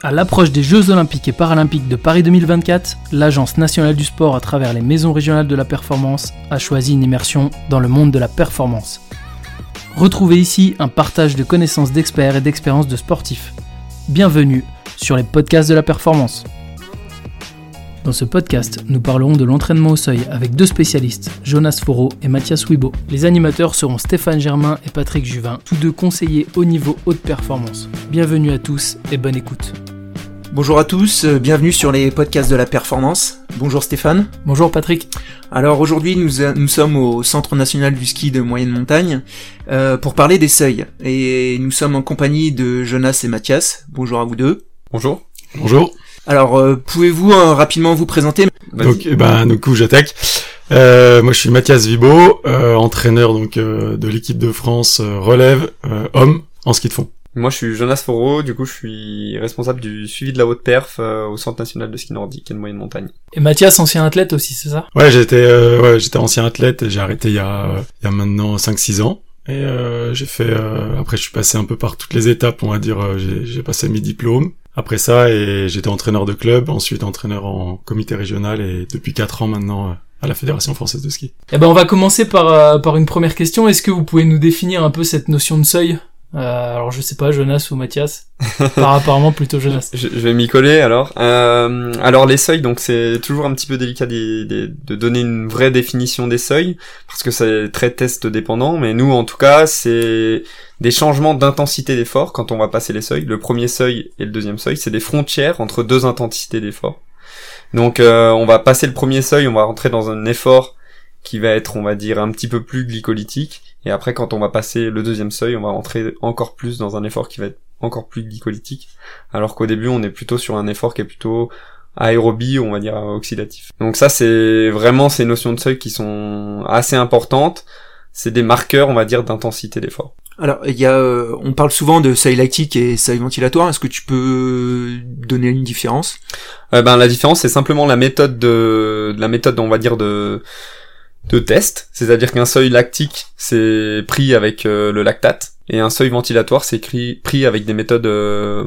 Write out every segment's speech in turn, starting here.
À l'approche des Jeux Olympiques et Paralympiques de Paris 2024, l'Agence nationale du sport, à travers les maisons régionales de la performance, a choisi une immersion dans le monde de la performance. Retrouvez ici un partage de connaissances d'experts et d'expériences de sportifs. Bienvenue sur les podcasts de la performance. Dans ce podcast, nous parlerons de l'entraînement au seuil avec deux spécialistes, Jonas Foro et Mathias Wibo. Les animateurs seront Stéphane Germain et Patrick Juvin, tous deux conseillers au niveau haute performance. Bienvenue à tous et bonne écoute. Bonjour à tous, euh, bienvenue sur les podcasts de la performance. Bonjour Stéphane. Bonjour Patrick. Alors aujourd'hui nous, euh, nous sommes au Centre national du ski de moyenne montagne euh, pour parler des seuils. Et nous sommes en compagnie de Jonas et Mathias. Bonjour à vous deux. Bonjour. Bonjour. Alors euh, pouvez-vous euh, rapidement vous présenter Donc, eh ben, du coup, j'attaque. Euh, moi, je suis Mathias Vibo, euh, entraîneur donc euh, de l'équipe de France euh, relève euh, homme en ski de fond. Moi, je suis Jonas Foro, du coup, je suis responsable du suivi de la haute perf euh, au Centre national de ski nordique et de moyenne montagne. Et Mathias, ancien athlète aussi, c'est ça? Ouais, j'étais euh, ouais, j'étais ancien athlète et j'ai arrêté il y a euh, il y a maintenant 5-6 ans. Et euh, j'ai fait euh, après je suis passé un peu par toutes les étapes, on va dire j'ai j'ai passé mes diplômes. Après ça et j'étais entraîneur de club, ensuite entraîneur en comité régional et depuis 4 ans maintenant euh, à la Fédération française de ski. Eh ben, on va commencer par, euh, par une première question. Est-ce que vous pouvez nous définir un peu cette notion de seuil? Euh, Alors, je sais pas, Jonas ou Mathias Par apparemment plutôt Jonas. Je, je vais m'y coller alors. Euh, alors les seuils, donc c'est toujours un petit peu délicat des- des- de donner une vraie définition des seuils parce que c'est très test dépendant. Mais nous, en tout cas, c'est des changements d'intensité d'effort quand on va passer les seuils. Le premier seuil et le deuxième seuil, c'est des frontières entre deux intensités d'effort. Donc euh, on va passer le premier seuil, on va rentrer dans un effort qui va être, on va dire, un petit peu plus glycolytique. Et après, quand on va passer le deuxième seuil, on va rentrer encore plus dans un effort qui va être encore plus glycolytique. Alors qu'au début, on est plutôt sur un effort qui est plutôt aérobie, on va dire oxydatif. Donc ça, c'est vraiment ces notions de seuil qui sont assez importantes. C'est des marqueurs, on va dire, d'intensité d'effort. Alors il y a, euh, on parle souvent de seuil lactique et seuil ventilatoire. Est-ce que tu peux donner une différence? Euh, ben la différence, c'est simplement la méthode de, de la méthode, on va dire de de test, c'est-à-dire qu'un seuil lactique c'est pris avec euh, le lactate et un seuil ventilatoire c'est pris avec des méthodes euh,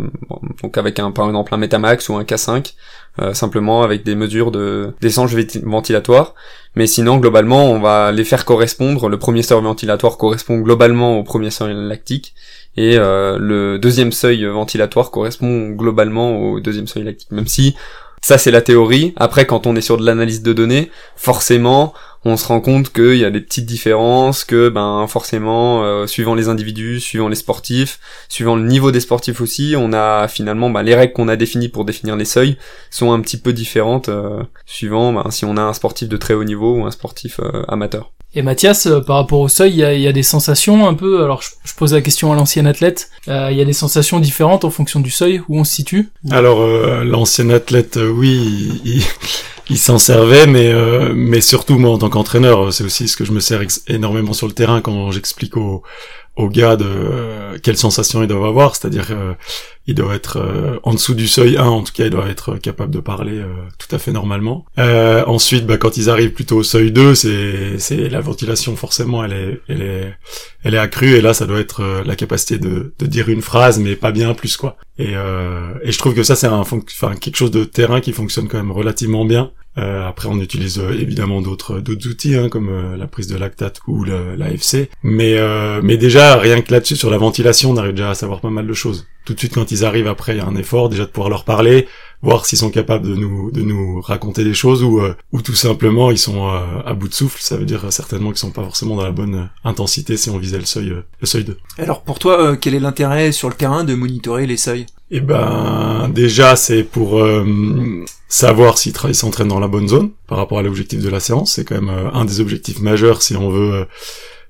donc avec un par exemple un Metamax ou un K5 euh, simplement avec des mesures de venti- ventilatoire mais sinon globalement on va les faire correspondre. Le premier seuil ventilatoire correspond globalement au premier seuil lactique et le deuxième seuil ventilatoire correspond globalement au deuxième seuil lactique. Même si ça c'est la théorie. Après quand on est sur de l'analyse de données forcément on se rend compte qu'il y a des petites différences, que ben forcément, euh, suivant les individus, suivant les sportifs, suivant le niveau des sportifs aussi, on a finalement ben, les règles qu'on a définies pour définir les seuils sont un petit peu différentes euh, suivant ben, si on a un sportif de très haut niveau ou un sportif euh, amateur. Et Mathias, par rapport au seuil, il y a, il y a des sensations un peu? Alors, je, je pose la question à l'ancien athlète. Euh, il y a des sensations différentes en fonction du seuil où on se situe? Alors euh, l'ancien athlète, oui, il, il- s'en servait, mais euh, mais surtout moi en tant qu'entraîneur, euh, c'est aussi ce que je me sers énormément sur le terrain quand j'explique aux aux gars de euh, quelles sensations ils doivent avoir, c'est-à-dire euh, ils doivent être euh, en dessous du seuil 1, en tout cas ils doivent être capables de parler euh, tout à fait normalement. Euh, ensuite, bah, quand ils arrivent plutôt au seuil 2, c'est c'est la ventilation forcément, elle est elle est elle est accrue et là ça doit être euh, la capacité de de dire une phrase mais pas bien plus quoi. Et, euh, et je trouve que ça c'est un enfin quelque chose de terrain qui fonctionne quand même relativement bien. Euh, après on utilise euh, évidemment d'autres d'autres outils hein, comme euh, la prise de lactate ou l'AFC. Mais euh, mais déjà rien que là-dessus sur la ventilation on arrive déjà à savoir pas mal de choses. Tout de suite quand ils arrivent après il y a un effort déjà de pouvoir leur parler, voir s'ils sont capables de nous de nous raconter des choses ou euh, ou tout simplement ils sont euh, à bout de souffle. Ça veut dire certainement qu'ils sont pas forcément dans la bonne euh, intensité si on visait le seuil euh, le seuil 2. Alors pour toi, euh, quel est l'intérêt sur le terrain de monitorer les seuils? Eh ben, déjà, c'est pour euh, savoir s'il tra- il s'entraîne dans la bonne zone par rapport à l'objectif de la séance. C'est quand même un des objectifs majeurs si on veut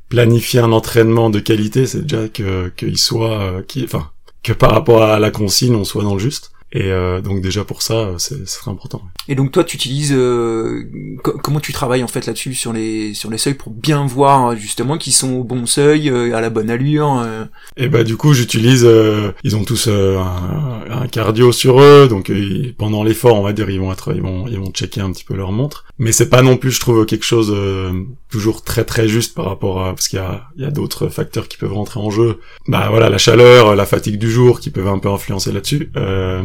planifier un entraînement de qualité. C'est déjà que qu'il soit, qui, enfin, que par rapport à la consigne, on soit dans le juste. Et euh, donc déjà pour ça, euh, c'est très important. Et donc toi, tu utilises euh, co- comment tu travailles en fait là-dessus sur les sur les seuils pour bien voir euh, justement qu'ils sont au bon seuil, euh, à la bonne allure. euh? Et bah du coup j'utilise, euh, ils ont tous euh, un, un cardio sur eux, donc ils- pendant l'effort on va dire ils vont être, ils vont ils vont checker un petit peu leur montre. Mais c'est pas non plus je trouve quelque chose euh, toujours très très juste par rapport à parce qu'il y a il y a d'autres facteurs qui peuvent rentrer en jeu. Bah voilà la chaleur, la fatigue du jour qui peuvent un peu influencer là-dessus. Euh,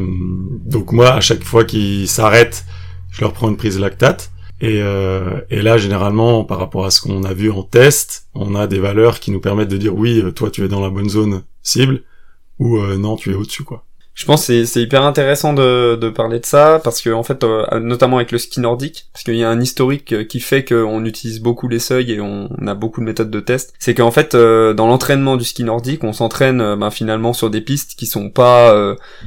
donc moi, à chaque fois qu'ils s'arrêtent, je leur prends une prise lactate. Et, euh, et là, généralement, par rapport à ce qu'on a vu en test, on a des valeurs qui nous permettent de dire oui, toi, tu es dans la bonne zone cible, ou non, tu es au-dessus, quoi. Je pense que c'est hyper intéressant de, parler de ça parce que en fait, euh, notamment avec le ski nordique, parce qu'il y a un historique euh, qui fait qu'on utilise beaucoup les seuils et on, a beaucoup de méthodes de test. C'est qu'en fait, euh, dans l'entraînement du ski nordique, on s'entraîne ben, finalement sur des pistes qui sont pas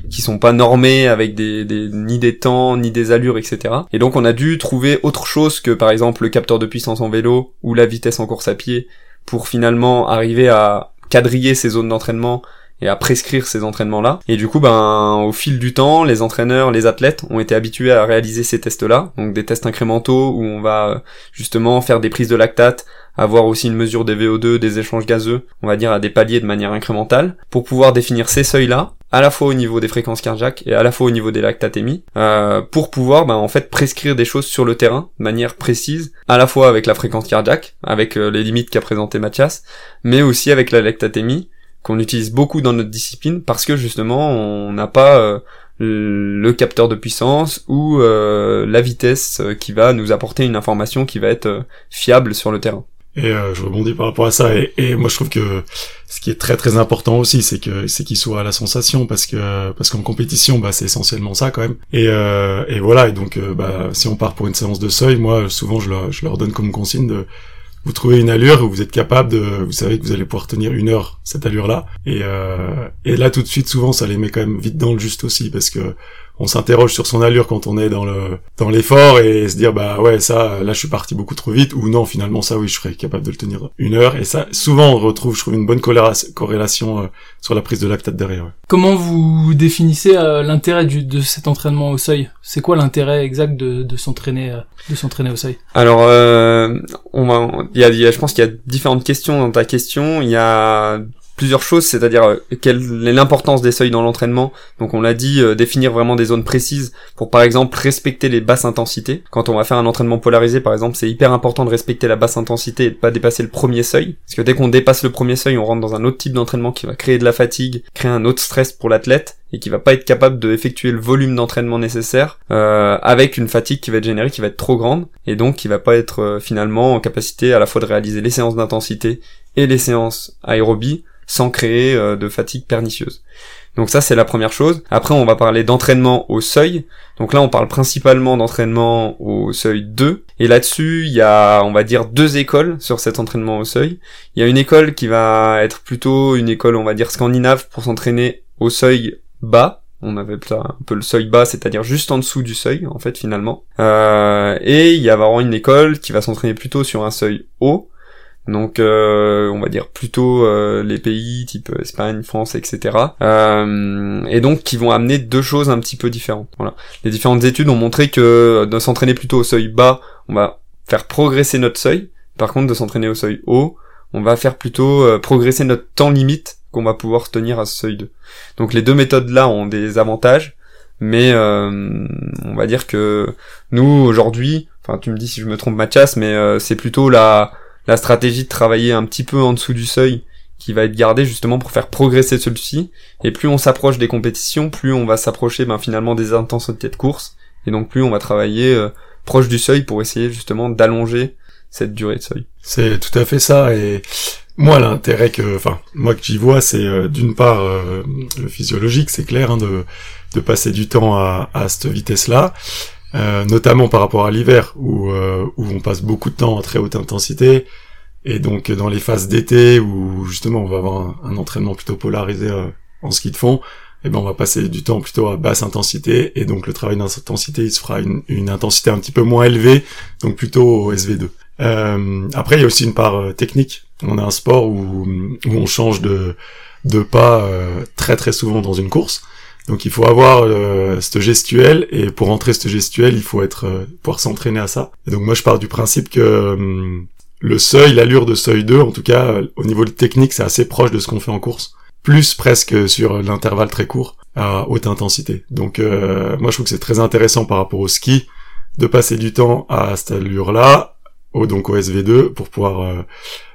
qui sont pas normées avec des, des, ni des temps ni des allures, etc. Et donc on a dû trouver autre chose que par exemple le capteur de puissance en vélo ou la vitesse en course à pied pour finalement arriver à quadriller ces zones d'entraînement et à prescrire ces entraînements-là. Et du coup, ben, au fil du temps, les entraîneurs, les athlètes ont été habitués à réaliser ces tests-là, donc des tests incrémentaux où on va euh, justement faire des prises de lactate, avoir aussi une mesure des VO2, des échanges gazeux, on va dire à des paliers de manière incrémentale, pour pouvoir définir ces seuils-là, à la fois au niveau des fréquences cardiaques et à la fois au niveau des lactatémies, euh, pour pouvoir ben, en fait prescrire des choses sur le terrain de manière précise, à la fois avec la fréquence cardiaque, avec euh, les limites qu'a présenté Mathias, mais aussi avec la lactatémie, qu'on utilise beaucoup dans notre discipline parce que justement on n'a pas euh, le capteur de puissance ou euh, la vitesse euh, qui va nous apporter une information qui va être fiable sur le terrain. Et je rebondis par rapport à ça. Et, moi, je trouve que ce qui est très très important aussi, c'est que c'est qu'il soit à la sensation, parce que parce qu'en compétition, bah c'est essentiellement ça quand même. Et, voilà. Et donc, bah si on part pour une séance de seuil, moi souvent je je leur donne comme consigne de vous trouvez une allure où vous êtes capable de, vous savez que vous allez pouvoir tenir une heure cette allure-là. Et, euh, et là tout de suite, souvent, ça les met quand même vite dans le juste aussi, parce que on s'interroge sur son allure quand on est dans le dans l'effort et se dire bah ouais ça là je suis parti beaucoup trop vite ou non finalement ça oui je serais capable de le tenir une heure et ça souvent on retrouve je trouve une bonne corrélation euh, sur la prise de lactate derrière. Comment vous définissez euh, l'intérêt de cet entraînement au seuil? C'est quoi l'intérêt exact de, de s'entraîner euh, de s'entraîner au seuil? Alors on va il y a, je pense qu'il y a différentes questions dans ta question. Il y a plusieurs choses, c'est-à-dire euh, quelle est l'importance des seuils dans l'entraînement. Donc on l'a dit, euh, définir vraiment des zones précises pour par exemple respecter les basses intensités. Quand on va faire un entraînement polarisé par exemple, c'est hyper important de respecter la basse intensité et de pas dépasser le premier seuil. Parce que dès qu'on dépasse le premier seuil, on rentre dans un autre type d'entraînement qui va créer de la fatigue, créer un autre stress pour l'athlète et qui va pas être capable d'effectuer le volume d'entraînement nécessaire euh, avec une fatigue qui va être générée, qui va être trop grande et donc qui va pas être finalement en capacité à la fois de réaliser les séances d'intensité et les séances aérobie sans créer euh, de fatigue pernicieuse. Donc ça c'est la première chose. Après on va parler d'entraînement au seuil. Donc là on parle principalement d'entraînement au seuil 2. Et là-dessus il y a on va dire deux écoles sur cet entraînement au seuil. Il y a une école qui va être plutôt une école on va dire scandinave pour s'entraîner au seuil bas. On avait un peu le seuil bas, c'est-à-dire juste en dessous du seuil, en fait, finalement. Euh, et il y a vraiment une école qui va s'entraîner plutôt sur un seuil haut, donc euh, on va dire plutôt euh, les pays type Espagne, France, etc. Euh, et donc qui vont amener deux choses un petit peu différentes. Voilà. Les différentes études ont montré que de s'entraîner plutôt au seuil bas, on va faire progresser notre seuil. Par contre, de s'entraîner au seuil haut, on va faire plutôt progresser notre temps limite qu'on va pouvoir tenir à ce seuil 2. Donc les deux méthodes là ont des avantages, mais on va dire que nous aujourd'hui, enfin tu me dis si je me trompe Mathias, mais c'est plutôt la la stratégie de travailler un petit peu en dessous du seuil qui va être gardée justement pour faire progresser celui-ci. Et plus on s'approche des compétitions, plus on va s'approcher ben, finalement des intensités de course. Et donc plus on va travailler euh, proche du seuil pour essayer justement d'allonger cette durée de seuil. C'est tout à fait ça. Et moi l'intérêt que, enfin moi que j'y vois, c'est euh, d'une part euh, physiologique, c'est clair, hein, de, de passer du temps à, à cette vitesse-là. Euh, notamment par rapport à l'hiver où, euh, où on passe beaucoup de temps à très haute intensité. Et donc dans les phases d'été où justement on va avoir un, entraînement plutôt polarisé euh, en ski de fond eh ben on va passer du temps plutôt à basse intensité. Et donc le travail d'intensité il se fera une, une, intensité un petit peu moins élevée donc plutôt au SV2 après il y a aussi une part technique. On a un sport où, où on change de, de pas très très souvent dans une course donc il faut avoir euh, cette gestuelle et pour entrer cette gestuelle, il faut être euh, pouvoir s'entraîner à ça. Et donc moi je pars du principe que euh, le seuil, l'allure de seuil 2, en tout cas au niveau de technique, c'est assez proche de ce qu'on fait en course, plus presque sur l'intervalle très court à haute intensité. Donc moi je trouve que c'est très intéressant par rapport au ski de passer du temps à cette allure-là, au donc au SV2 pour pouvoir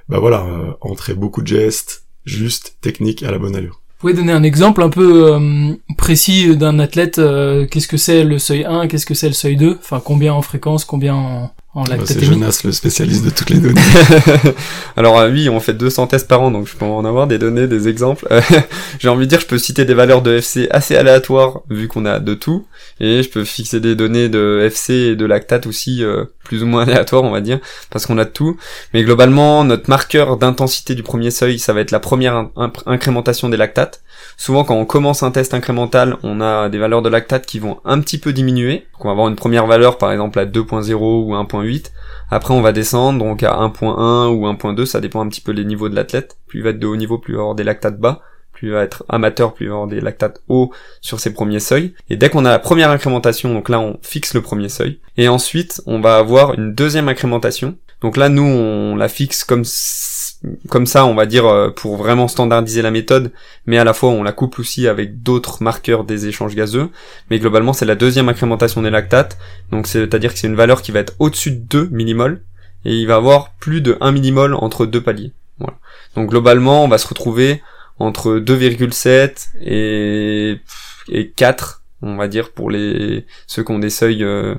bah voilà entrer beaucoup de gestes juste technique à la bonne allure. Vous pouvez donner un exemple un peu euh, précis d'un athlète euh, Qu'est-ce que c'est le seuil 1 Qu'est-ce que c'est le seuil 2 Enfin, combien en fréquence Combien en, en Bah, c'est Jonas le spécialiste de toutes les données. Alors euh, oui, on fait 200 tests par an, donc je peux en avoir des données, des exemples. Euh, J'ai envie de dire, je peux citer des valeurs de FC assez aléatoires, vu qu'on a de tout, et je peux fixer des données de FC et de lactate aussi, euh, plus ou moins aléatoires, on va dire, parce qu'on a de tout. Mais globalement, notre marqueur d'intensité du premier seuil, ça va être la première incrémentation des lactates. Souvent, quand on commence un test incrémental, on a des valeurs de lactate qui vont un petit peu diminuer. Donc, on va avoir une première valeur, par exemple, à 2.0 ou 1.8. Après, on va descendre, donc à 1.1 ou 1.2, ça dépend un petit peu des niveaux de l'athlète. Plus il va être de haut niveau, plus il va avoir des lactates bas. Plus il va être amateur, plus il va avoir des lactates hauts sur ses premiers seuils. Et dès qu'on a la première incrémentation, donc là, on fixe le premier seuil. Et ensuite, on va avoir une deuxième incrémentation. Donc là, nous, on la fixe comme comme ça, on va dire, euh, pour vraiment standardiser la méthode, mais à la fois, on la couple aussi avec d'autres marqueurs des échanges gazeux. Mais globalement, c'est la deuxième incrémentation des lactates. Donc c'est-à-dire que c'est une valeur qui va être au-dessus de 2 millimoles et il va avoir plus de 1 millimole entre deux paliers. Donc globalement, on va se retrouver entre 2,7 et et 4, on va dire pour les ceux qui ont des seuils euh,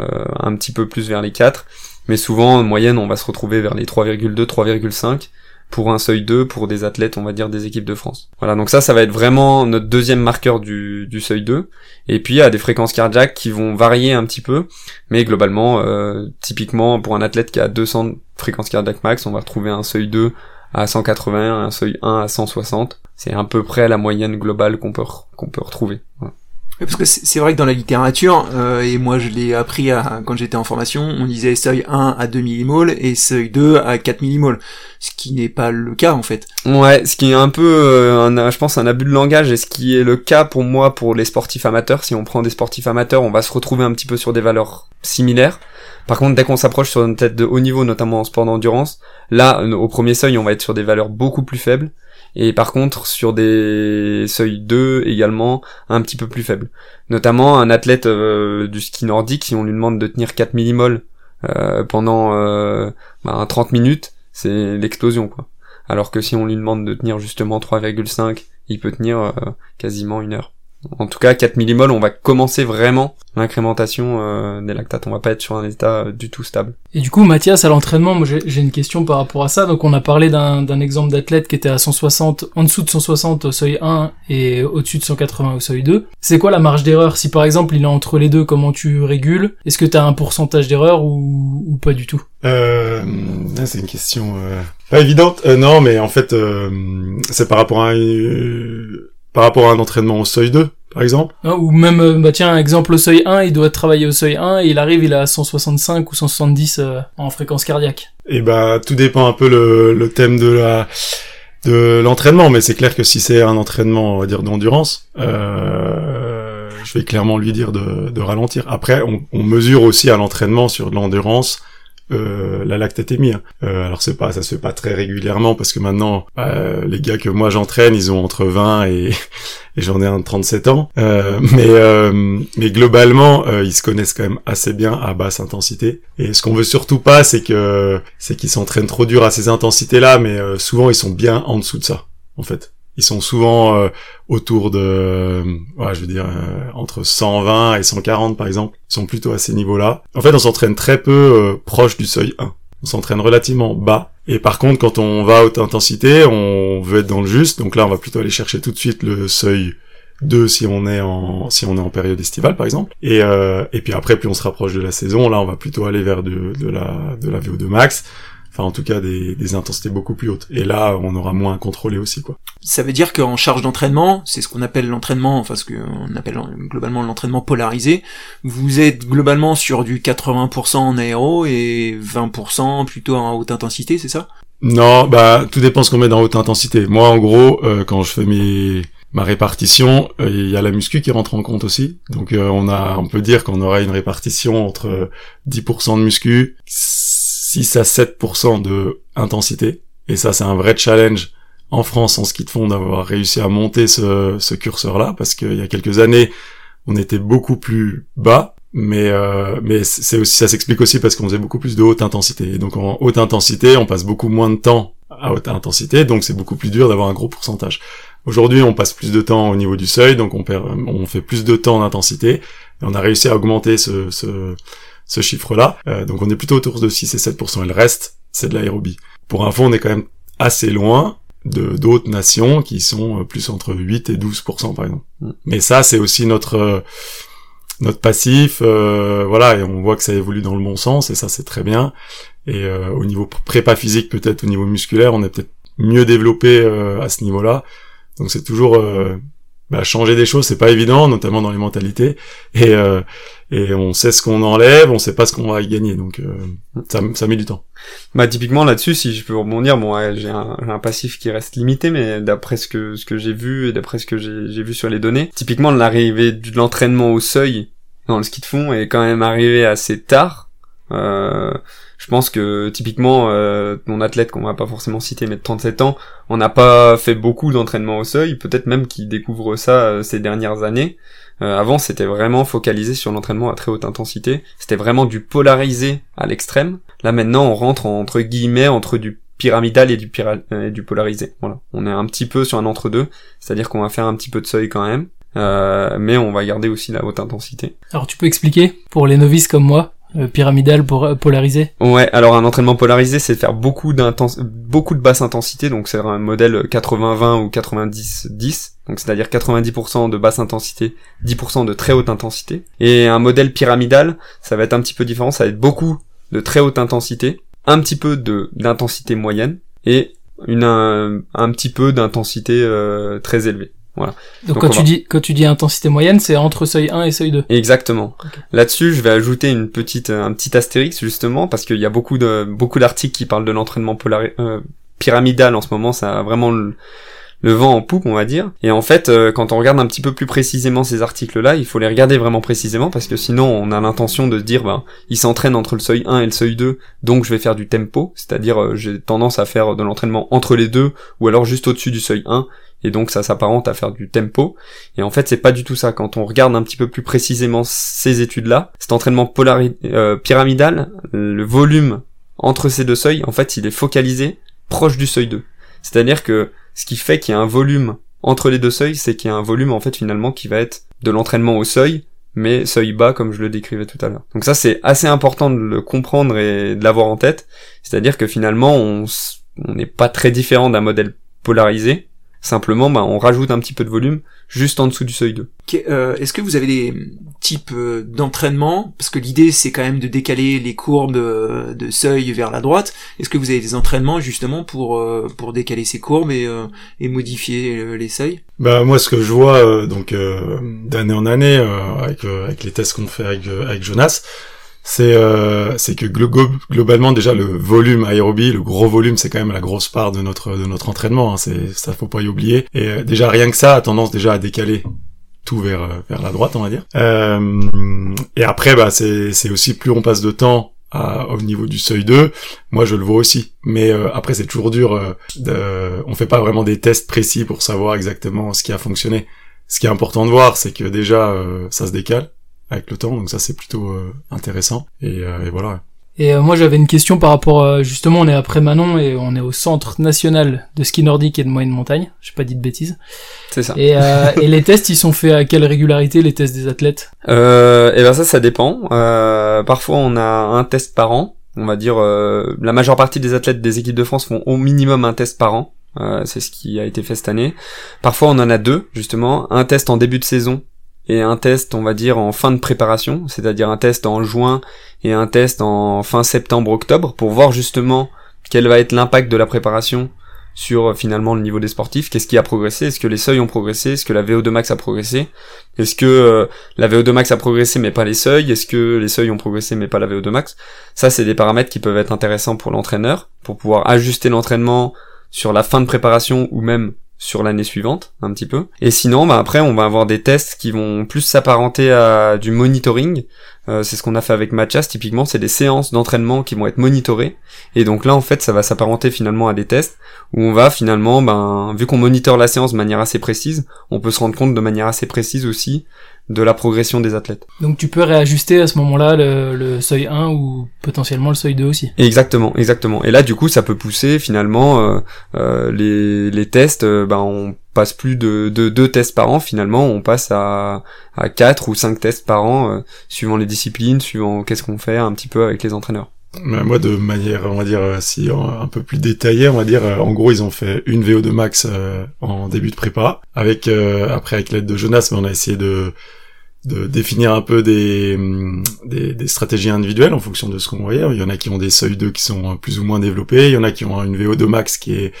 euh, un petit peu plus vers les 4, mais souvent en moyenne, on va se retrouver vers les 3,2 3,5 pour un seuil 2 pour des athlètes, on va dire des équipes de France. Voilà, donc ça ça va être vraiment notre deuxième marqueur du du seuil 2 et puis il y a des fréquences cardiaques qui vont varier un petit peu, mais globalement, euh, typiquement pour un athlète qui a 200 fréquences cardiaques max, on va retrouver un seuil 2 à 180, un seuil 1 à 160. C'est à peu près la moyenne globale qu'on peut qu'on peut retrouver. Voilà. Parce que c'est vrai que dans la littérature, euh, et moi je l'ai appris quand j'étais en formation, on disait seuil 1 à 2 millimoles et seuil 2 à 4 millimoles. Ce qui n'est pas le cas en fait. Ouais, ce qui est un peu, euh, je pense, un abus de langage et ce qui est le cas pour moi pour les sportifs amateurs. Si on prend des sportifs amateurs, on va se retrouver un petit peu sur des valeurs similaires. Par contre, dès qu'on s'approche sur une tête de haut niveau, notamment en sport d'endurance, là, euh, au premier seuil, on va être sur des valeurs beaucoup plus faibles. Et par contre, sur des seuils 2 également, un petit peu plus faibles. Notamment un athlète euh, du ski nordique, si on lui demande de tenir 4 millimoles euh, pendant euh, bah, 30 minutes, c'est l'explosion quoi. Alors que si on lui demande de tenir justement 3,5, il peut tenir euh, quasiment une heure. En tout cas, 4 millimoles, on va commencer vraiment l'incrémentation euh, des lactates. On va pas être sur un état euh, du tout stable. Et du coup, Mathias, à l'entraînement, moi j'ai j'ai une question par rapport à ça. Donc on a parlé d'un d'un exemple d'athlète qui était à 160, en dessous de 160 au seuil 1 et au-dessus de 180 au seuil 2. C'est quoi la marge d'erreur? Si par exemple il est entre les deux, comment tu régules? Est-ce que tu as un pourcentage d'erreur ou, ou pas du tout? Euh, c'est une question euh, pas évidente. Euh, non, mais en fait, euh, c'est par rapport à un, euh, par rapport à un entraînement au seuil 2, par exemple. Hein, Ou même, euh, bah tiens, exemple au seuil 1, il doit travailler au seuil 1 et il arrive, il à 165 ou 170 euh, en fréquence cardiaque. Et bah, tout dépend un peu le, le thème de la de l'entraînement, mais c'est clair que si c'est un entraînement, on va dire d'endurance, euh, je vais clairement lui dire de, de ralentir. Après, on, on mesure aussi à l'entraînement sur de l'endurance euh, la lactatémie. hein. Euh, alors c'est pas, ça se fait pas très régulièrement parce que maintenant, euh, les gars que moi j'entraîne, ils ont entre 20 et, et j'en ai un de 37 ans. Euh, mais euh, mais globalement, euh, ils se connaissent quand même assez bien à basse intensité. Et ce qu'on veut surtout pas, c'est que c'est qu'ils s'entraînent trop dur à ces intensités-là, mais euh, souvent ils sont bien en dessous de ça, en fait. Ils sont souvent euh, autour de, euh, ouais, je veux dire, euh, entre 120 et 140 par exemple. Ils sont plutôt à ces niveaux-là. En fait, on s'entraîne très peu euh, proche du seuil 1. On s'entraîne relativement bas. Et par contre, quand on va à haute intensité, on veut être dans le juste. Donc là, on va plutôt aller chercher tout de suite le seuil 2 si on est en si on est en période estivale par exemple. Et euh, et puis après, plus on se rapproche de la saison, là, on va plutôt aller vers de, de la de la VO2 max. Enfin, en tout cas, des, des intensités beaucoup plus hautes. Et là, on aura moins à contrôler aussi, quoi. Ça veut dire qu'en charge d'entraînement, c'est ce qu'on appelle l'entraînement, enfin ce qu'on appelle globalement l'entraînement polarisé, vous êtes globalement sur du 80% en aéro et 20% plutôt en haute intensité, c'est ça? Non, bah tout dépend ce qu'on met dans haute intensité. Moi, en gros, euh, quand je fais mes ma répartition, euh, il y a la muscu qui rentre en compte aussi. Donc euh, on a, on peut dire qu'on aura une répartition entre 10% de muscu, 6 à 7% de intensité. Et ça, c'est un vrai challenge en France en ski de fond d'avoir réussi à monter ce, curseur-là, parce qu'il y a quelques années, on était beaucoup plus bas. Mais euh, mais c'est aussi ça s'explique aussi parce qu'on faisait beaucoup plus de haute intensité. Et donc en haute intensité, on passe beaucoup moins de temps à haute intensité, donc c'est beaucoup plus dur d'avoir un gros pourcentage. Aujourd'hui, on passe plus de temps au niveau du seuil, donc on, perd, on fait plus de temps d'intensité, et on a réussi à augmenter ce, ce chiffre-là. Euh, donc on est plutôt autour de 6 et 7%, et le reste, c'est de l'aérobie. Pour info, on est quand même assez loin de d'autres nations qui sont euh, plus entre 8 et 12% par exemple. Mm. Mais ça, c'est aussi notre euh, notre passif, euh, voilà, et on voit que ça évolue dans le bon sens, et ça c'est très bien. Et euh, au niveau prépa physique, peut-être au niveau musculaire, on est peut-être mieux développé euh, à ce niveau-là. Donc c'est toujours euh, bah, changer des choses, c'est pas évident, notamment dans les mentalités. Et euh, et on sait ce qu'on enlève, on sait pas ce qu'on va y gagner. Donc euh, ça, ça met du temps. Bah typiquement là-dessus, si je peux rebondir, bon, ouais, j'ai un, j'ai un passif qui reste limité, mais d'après ce que ce que j'ai vu et d'après ce que j'ai j'ai vu sur les données, typiquement l'arrivée de l'entraînement au seuil dans le ski de fond est quand même arrivé assez tard. Euh, je pense que typiquement euh, mon athlète qu'on va pas forcément citer mais de 37 ans, on n'a pas fait beaucoup d'entraînement au seuil, peut-être même qu'il découvre ça euh, ces dernières années. Euh, avant, c'était vraiment focalisé sur l'entraînement à très haute intensité. C'était vraiment du polarisé à l'extrême. Là maintenant, on rentre entre guillemets entre du pyramidal et du, euh, et du polarisé. Voilà, on est un petit peu sur un entre-deux, c'est-à-dire qu'on va faire un petit peu de seuil quand même, euh, mais on va garder aussi la haute intensité. Alors tu peux expliquer pour les novices comme moi, euh, pyramidal pour euh, polarisé Ouais, alors un entraînement polarisé, c'est de faire beaucoup beaucoup de basse intensité, donc c'est un modèle 80-20 ou 90-10, donc c'est-à-dire 90% de basse intensité, 10% de très haute intensité. Et un modèle pyramidal, ça va être un petit peu différent, ça va être beaucoup de très haute intensité, un petit peu de d'intensité moyenne et une un, un petit peu d'intensité euh, très élevée. Voilà. Donc, Donc, quand tu va- dis quand tu dis intensité moyenne, c'est entre seuil 1 et seuil 2. Exactement. Là-dessus, je vais ajouter une petite, un petit astérix justement parce qu'il y a beaucoup de beaucoup d'articles qui parlent de l'entraînement polari- euh, pyramidal en ce moment. Ça a vraiment le, le vent en poupe, on va dire. Et en fait, euh, quand on regarde un petit peu plus précisément ces articles-là, il faut les regarder vraiment précisément parce que sinon, on a l'intention de se dire, ben, il s'entraîne entre le seuil 1 et le seuil 2, donc je vais faire du tempo, c'est-à-dire euh, j'ai tendance à faire de l'entraînement entre les deux ou alors juste au-dessus du seuil 1 et donc ça s'apparente à faire du tempo. Et en fait, c'est pas du tout ça. Quand on regarde un petit peu plus précisément ces études-là, cet entraînement euh, pyramidal, le volume entre ces deux seuils, en fait, il est focalisé proche du seuil 2. C'est-à-dire que ce qui fait qu'il y a un volume entre les deux seuils, c'est qu'il y a un volume, en fait, finalement, qui va être de l'entraînement au seuil, mais seuil bas, comme je le décrivais tout à l'heure. Donc ça, c'est assez important de le comprendre et de l'avoir en tête. C'est-à-dire que finalement, on n'est pas très différent d'un modèle polarisé. Simplement, bah, on rajoute un petit peu de volume juste en dessous du seuil 2. Que- euh, Est-ce que vous avez des types euh, d'entraînement? Parce que l'idée c'est quand même de décaler les courbes euh, de seuil vers la droite. Est-ce que vous avez des entraînements justement pour euh, pour décaler ces courbes et, euh, et modifier les seuils? Bah moi ce que je vois euh, donc euh, d'année en année euh, avec euh, avec les tests qu'on fait avec euh, avec Jonas, c'est euh, que glo- glo- globalement déjà le volume aérobie, le gros volume c'est quand même la grosse part de notre de notre entraînement, hein, c'est ça faut pas y oublier. Et euh, déjà rien que ça a tendance déjà à décaler tout vers euh, vers la droite on va dire. Euh, et après bah c'est c'est aussi plus on passe de temps à, au niveau du seuil 2, moi je le vois aussi. Mais euh, après c'est toujours dur, euh, de, on fait pas vraiment des tests précis pour savoir exactement ce qui a fonctionné. Ce qui est important de voir, c'est que déjà euh, ça se décale avec le temps, donc ça c'est plutôt euh, intéressant. Et, euh, et voilà. Et euh, moi j'avais une question par rapport euh, justement on est après Manon et on est au centre national de ski nordique et de moyenne montagne, j'ai pas dit de bêtises. C'est ça. Et, euh, et les tests ils sont faits à quelle régularité les tests des athlètes? Euh, et ben ça, ça dépend. Euh, parfois, on a un test par an. On va dire, euh, la majeure partie des athlètes des équipes de France font au minimum un test par an. Euh, c'est ce qui a été fait cette année. Parfois, on en a deux, justement. Un test en début de saison et un test, on va dire, en fin de préparation. C'est-à-dire un test en juin et un test en fin septembre-octobre pour voir justement quel va être l'impact de la préparation sur euh, finalement le niveau des sportifs, qu'est-ce qui a progressé, est-ce que les seuils ont progressé, est-ce que la VO2 max a progressé, est-ce que euh, la VO2 max a progressé mais pas les seuils, est-ce que les seuils ont progressé mais pas la VO2 max? Ça c'est des paramètres qui peuvent être intéressants pour l'entraîneur, pour pouvoir ajuster l'entraînement sur la fin de préparation ou même sur l'année suivante, un petit peu. Et sinon, bah après, on va avoir des tests qui vont plus s'apparenter à du monitoring, euh, c'est ce qu'on a fait avec Matchas typiquement, c'est des séances d'entraînement qui vont être monitorées. Et donc là en fait ça va s'apparenter finalement à des tests où on va finalement, ben vu qu'on monitore la séance de manière assez précise, on peut se rendre compte de manière assez précise aussi de la progression des athlètes. Donc tu peux réajuster à ce moment-là le, le seuil 1 ou potentiellement le seuil 2 aussi. Exactement, exactement. Et là du coup ça peut pousser finalement euh, euh, les, les tests, euh, ben on passe plus de, de deux tests par an finalement, on passe à, quatre ou cinq tests par an euh, suivant les disciplines, suivant qu'est-ce qu'on fait un petit peu avec les entraîneurs. Moi, de manière, on va dire, euh, si un peu plus détaillée, on va dire, euh, en gros, ils ont fait une VO2 max en début de prépa. Avec après, avec l'aide de Jonas, mais on a essayé de de définir un peu des, hum, des, des stratégies individuelles en fonction de ce qu'on voyait. Il y en a qui ont des seuils 2 qui sont plus ou moins développés. Il y en a qui ont une VO2 max qui est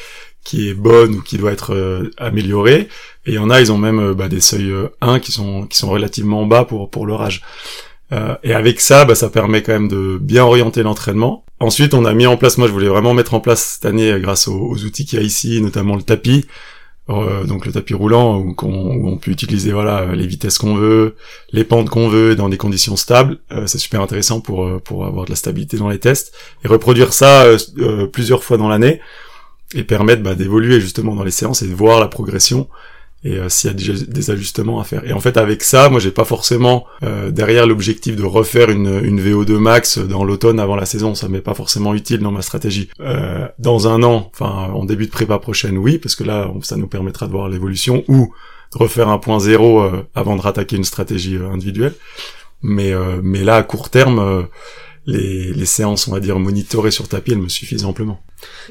qui est bonne ou qui doit être améliorée. Et il y en a, ils ont même bah, des seuils 1 qui sont qui sont relativement bas pour pour leur âge. Euh, et avec ça, bah, ça permet quand même de bien orienter l'entraînement. Ensuite, on a mis en place, moi je voulais vraiment mettre en place cette année, grâce aux, outils qu'il y a ici, notamment le tapis, euh, donc le tapis roulant, où, on, peut utiliser voilà les vitesses qu'on veut, les pentes qu'on veut, dans des conditions stables. Euh, c'est super intéressant pour pour avoir de la stabilité dans les tests et reproduire ça plusieurs fois dans l'année et permettre bah, d'évoluer justement dans les séances et de voir la progression et euh, s'il y a des, des, ajustements à faire. Et en fait avec ça, moi j'ai pas forcément euh, derrière l'objectif de refaire une, une VO2 max dans l'automne avant la saison, ça m'est pas forcément utile dans ma stratégie. Euh, dans un an, enfin en début de prépa prochaine, oui, parce que là ça nous permettra de voir l'évolution ou de refaire un point zéro euh, avant de rattaquer une stratégie individuelle. Mais mais là à court terme les, les séances, on va dire, monitorées sur tapis, elles me suffisent amplement.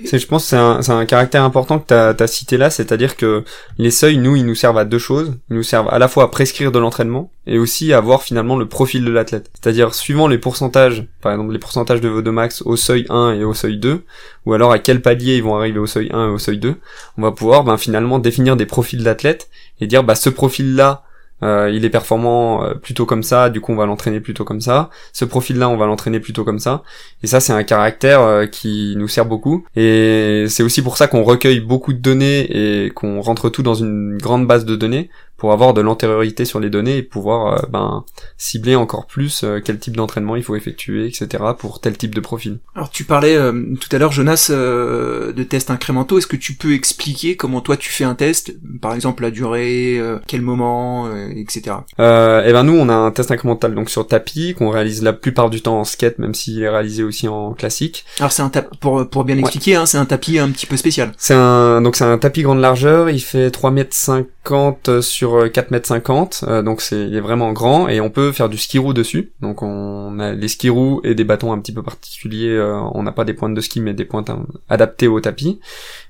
C'est, je pense, c'est un, c'est un caractère important que tu as, cité là, c'est-à-dire que les seuils, nous, ils nous servent à deux choses. Ils nous servent à la fois à prescrire de l'entraînement et aussi à voir finalement le profil de l'athlète. C'est-à-dire, suivant les pourcentages, par exemple les pourcentages de VO2 max au seuil 1 et au seuil 2, ou alors à quel palier ils vont arriver au seuil 1 et au seuil 2, on va pouvoir ben, finalement définir des profils d'athlètes et dire, bah ce profil-là, euh, il est performant euh, plutôt comme ça, du coup on va l'entraîner plutôt comme ça. Ce profil-là, on va l'entraîner plutôt comme ça. Et ça, c'est un caractère euh, qui nous sert beaucoup. Et c'est aussi pour ça qu'on recueille beaucoup de données et qu'on rentre tout dans une grande base de données pour avoir de l'antériorité sur les données et pouvoir euh, ben, cibler encore plus euh, quel type d'entraînement il faut effectuer, etc. pour tel type de profil. Alors tu parlais euh, tout à l'heure, Jonas, de tests incrémentaux. Est-ce que tu peux expliquer comment toi tu fais un test Par exemple la durée, quel moment, etc. Euh, et eh ben nous on a un test incrémental donc sur tapis qu'on réalise la plupart du temps en skate même s'il est réalisé aussi en classique. Alors c'est un tapis pour pour bien expliquer, hein, c'est un tapis un petit peu spécial. C'est un donc c'est un tapis grande largeur, il fait 3 mètres 50 sur 4 mètres 50, euh, donc c'est vraiment grand et on peut faire du ski roue dessus. Donc on a les ski roues et des bâtons un petit peu particuliers. Euh, on n'a pas des pointes de ski mais des pointes hein, adaptées au tapis.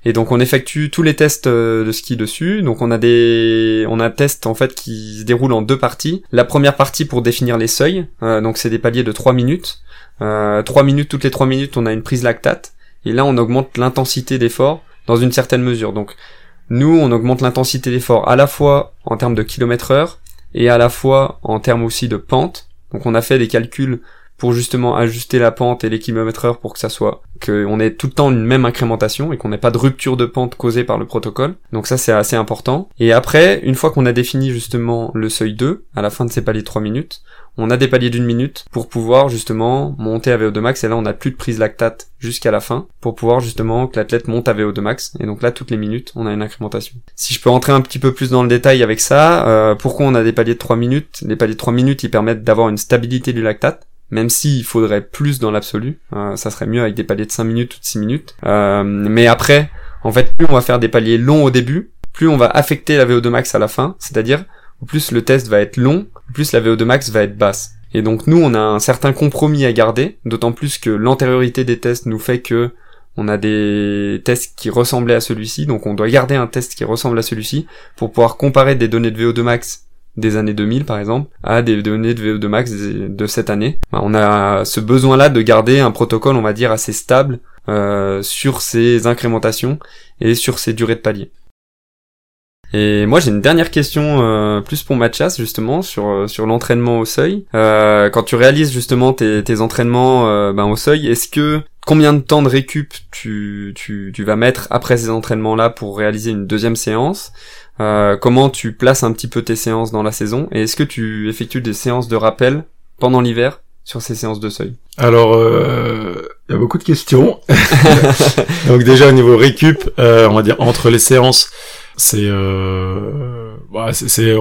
Et donc on effectue tous les tests euh, de ski dessus. Donc on a des on a un test en fait qui se déroule en deux parties. La première partie pour définir les seuils. donc c'est des paliers de 3 minutes. Euh, 3 minutes toutes les 3 minutes on a une prise lactate et là on augmente l'intensité d'effort dans une certaine mesure. Donc nous, on augmente l'intensité d'effort à la fois en termes de kilomètre heure et à la fois en termes aussi de pente. Donc on a fait des calculs pour justement ajuster la pente et les kilomètres heure pour que ça soit qu'on ait tout le temps une même incrémentation et qu'on n'ait pas de rupture de pente causée par le protocole. Donc ça c'est assez important. Et après, une fois qu'on a défini justement le seuil 2, à la fin de ces paliers de 3 minutes, on a des paliers d'une minute pour pouvoir justement monter à VO2 max. Et là on n'a plus de prise lactate jusqu'à la fin pour pouvoir justement que l'athlète monte à VO2 max. Et donc là toutes les minutes on a une incrémentation. Si je peux rentrer un petit peu plus dans le détail avec ça, euh, pourquoi on a des paliers de 3 minutes? Les paliers de 3 minutes ils permettent d'avoir une stabilité du lactate même s'il faudrait plus dans l'absolu, euh, ça serait mieux avec des paliers de 5 minutes ou de 6 minutes. Euh, mais après, en fait, plus on va faire des paliers longs au début, plus on va affecter la VO2 max à la fin, c'est-à-dire plus le test va être long, plus la VO2 max va être basse. Et donc nous, on a un certain compromis à garder, d'autant plus que l'antériorité des tests nous fait que on a des tests qui ressemblaient à celui-ci, donc on doit garder un test qui ressemble à celui-ci pour pouvoir comparer des données de VO2 max des années 2000 par exemple à des données de VO2 max de cette année. On a ce besoin-là de garder un protocole, on va dire, assez stable euh, sur ces incrémentations et sur ces durées de palier. Et moi j'ai une dernière question euh, plus pour Mathias justement sur euh, sur l'entraînement au seuil. Euh, quand tu réalises justement tes, tes entraînements euh, ben, au seuil, est-ce que combien de temps de récup tu, tu, tu vas mettre après ces entraînements là pour réaliser une deuxième séance? Comment tu places un petit peu tes séances dans la saison? Et est-ce que tu effectues des séances de rappel pendant l'hiver sur ces séances de seuil? Alors, euh, il y a beaucoup de questions. Donc déjà au niveau récup, euh, on va dire entre les séances, c'est, euh, bah,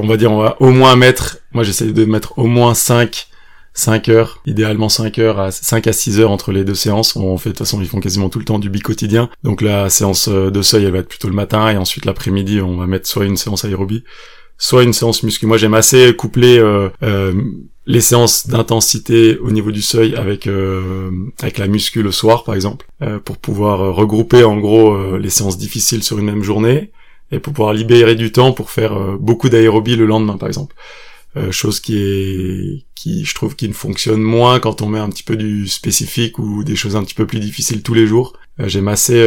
on va dire, on va au moins mettre, moi j'essaie de mettre au moins 5 5 heures, idéalement 5 heures à 5 à 6 heures entre les deux séances. On fait de toute façon, ils font quasiment tout le temps du bi-quotidien. Donc la séance euh, de seuil, elle va être plutôt le matin et ensuite l'après-midi, on va mettre soit une séance aérobie, soit une séance muscu. Moi, j'aime assez coupler euh, euh, les séances d'intensité au niveau du seuil avec euh, avec la muscu le soir, par exemple, pour pouvoir regrouper en gros les séances difficiles sur une même journée et pour pouvoir libérer du temps pour faire euh, beaucoup d'aérobie le lendemain, par exemple. Euh, chose qui est qui je trouve qui ne fonctionne moins quand on met un petit peu du spécifique ou des choses un petit peu plus difficiles tous les jours. Euh, J'aime assez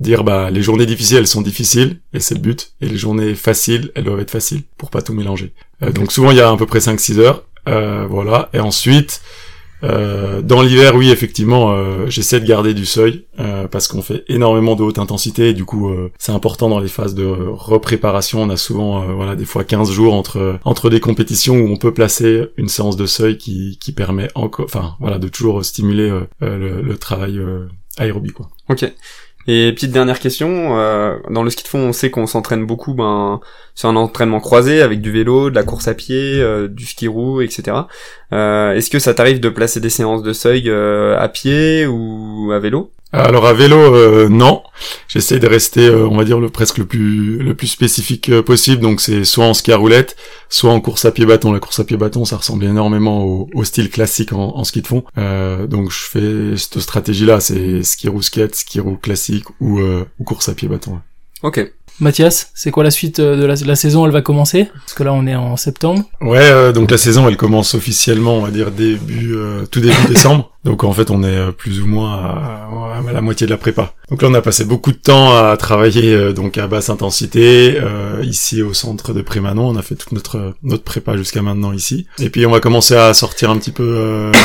dire bah les journées difficiles elles sont difficiles et c'est le but et les journées faciles elles doivent être faciles pour pas tout mélanger. Donc souvent il y a à peu près 5-6 heures euh, voilà et ensuite euh, dans l'hiver, oui, effectivement, euh, j'essaie de garder du seuil euh, parce qu'on fait énormément de haute intensité et du coup, euh, c'est important dans les phases de repréparation. On a souvent, euh, voilà, des fois 15 jours entre entre des compétitions où on peut placer une séance de seuil qui qui permet encore, enfin, voilà, de toujours stimuler le, le travail aérobie, quoi. Ok. Et petite dernière question, euh, dans le ski de fond, on sait qu'on s'entraîne beaucoup ben, sur un entraînement croisé avec du vélo, de la course à pied, euh, du ski roue, etc. Euh, Est-ce que ça t'arrive de placer des séances de seuil à pied ou à vélo? Alors à vélo, euh, non. J'essaie de rester, euh, on va dire, le presque le plus le plus spécifique euh, possible. Donc c'est soit en ski à roulette, soit en course à pied bâton. La course à pied bâton, ça ressemble énormément au, au style classique en, en ski de fond. Euh, donc je fais cette stratégie-là, c'est ski roue skate, ski roue classique ou, euh, ou course à pied bâton. Ok. Mathias, c'est quoi la suite de la, la saison? Elle va commencer? Parce que là, on est en septembre. Ouais, euh, donc la saison, elle commence officiellement, on va dire début, euh, tout début décembre. Donc en fait, on est euh, plus ou moins à, à la moitié de la prépa. Donc là, on a passé beaucoup de temps à travailler euh, donc à basse intensité euh, ici au centre de Prémanon. On a fait toute notre notre prépa jusqu'à maintenant ici. Et puis on va commencer à sortir un petit peu. euh,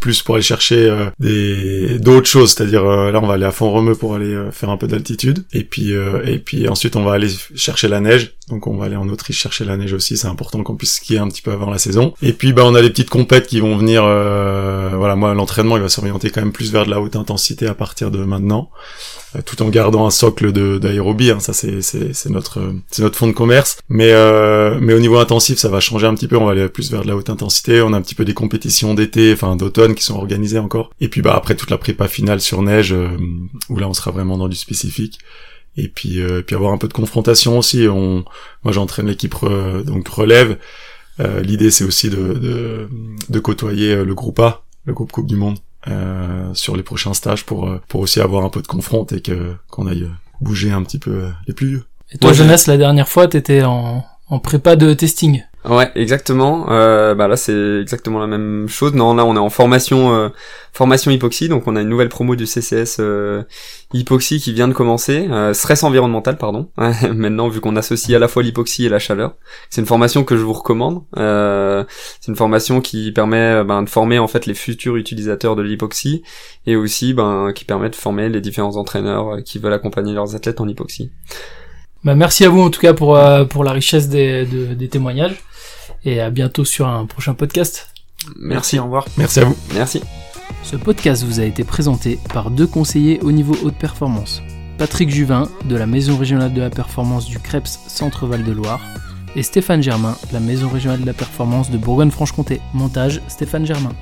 plus pour aller chercher euh, des d'autres choses c'est-à-dire euh, là on va aller à fond remeux pour aller euh, faire un peu d'altitude et puis euh, et puis ensuite on va aller chercher la neige donc on va aller en Autriche chercher la neige aussi c'est important qu'on puisse skier un petit peu avant la saison et puis bah on a les petites compètes qui vont venir euh, voilà moi l'entraînement il va s'orienter quand même plus vers de la haute intensité à partir de maintenant euh, tout en gardant un socle d'aérobie hein, ça c'est notre euh, c'est notre fond de commerce. Mais euh, mais au niveau intensif ça va changer un petit peu. On va aller plus vers de la haute intensité. On a un petit peu des compétitions d'été enfin d'automne qui sont organisées encore. Et puis bah après toute la prépa finale sur neige euh, où là on sera vraiment dans du spécifique. Et puis euh, puis avoir un peu de confrontation aussi. On moi j'entraîne l'équipe donc relève. Euh, l'idée c'est aussi de, de de côtoyer le groupe A le groupe Coupe du Monde euh, sur les prochains stages pour euh, pour aussi avoir un peu de confront et que qu'on aille bouger un petit peu les plus vieux. Et toi, Ouais, Jonas, la dernière fois, t'étais en, en prépa de testing. Ouais, exactement. Euh, bah là, c'est exactement la même chose. Non, là, on est en formation, euh, formation hypoxie. Donc, on a une nouvelle promo du CCS euh, hypoxie qui vient de commencer. Euh, stress environnemental, pardon. Maintenant, vu qu'on associe à la fois l'hypoxie et la chaleur, c'est une formation que je vous recommande. Euh, c'est une formation qui permet euh, ben, de former en fait les futurs utilisateurs de l'hypoxie et aussi ben, qui permet de former les différents entraîneurs qui veulent accompagner leurs athlètes en hypoxie. Bah, merci à vous en tout cas pour, euh, pour la richesse des, de- des témoignages. Et à bientôt sur un prochain podcast. Merci. au revoir. Merci à vous. Merci. Ce podcast vous a été présenté par deux conseillers au niveau haute performance. Patrick Juvin, de la Maison régionale de la performance du CREPS Centre-Val de Loire, et Stéphane Germain, de la Maison régionale de la performance de Bourgogne-Franche-Comté. Montage Stéphane Germain.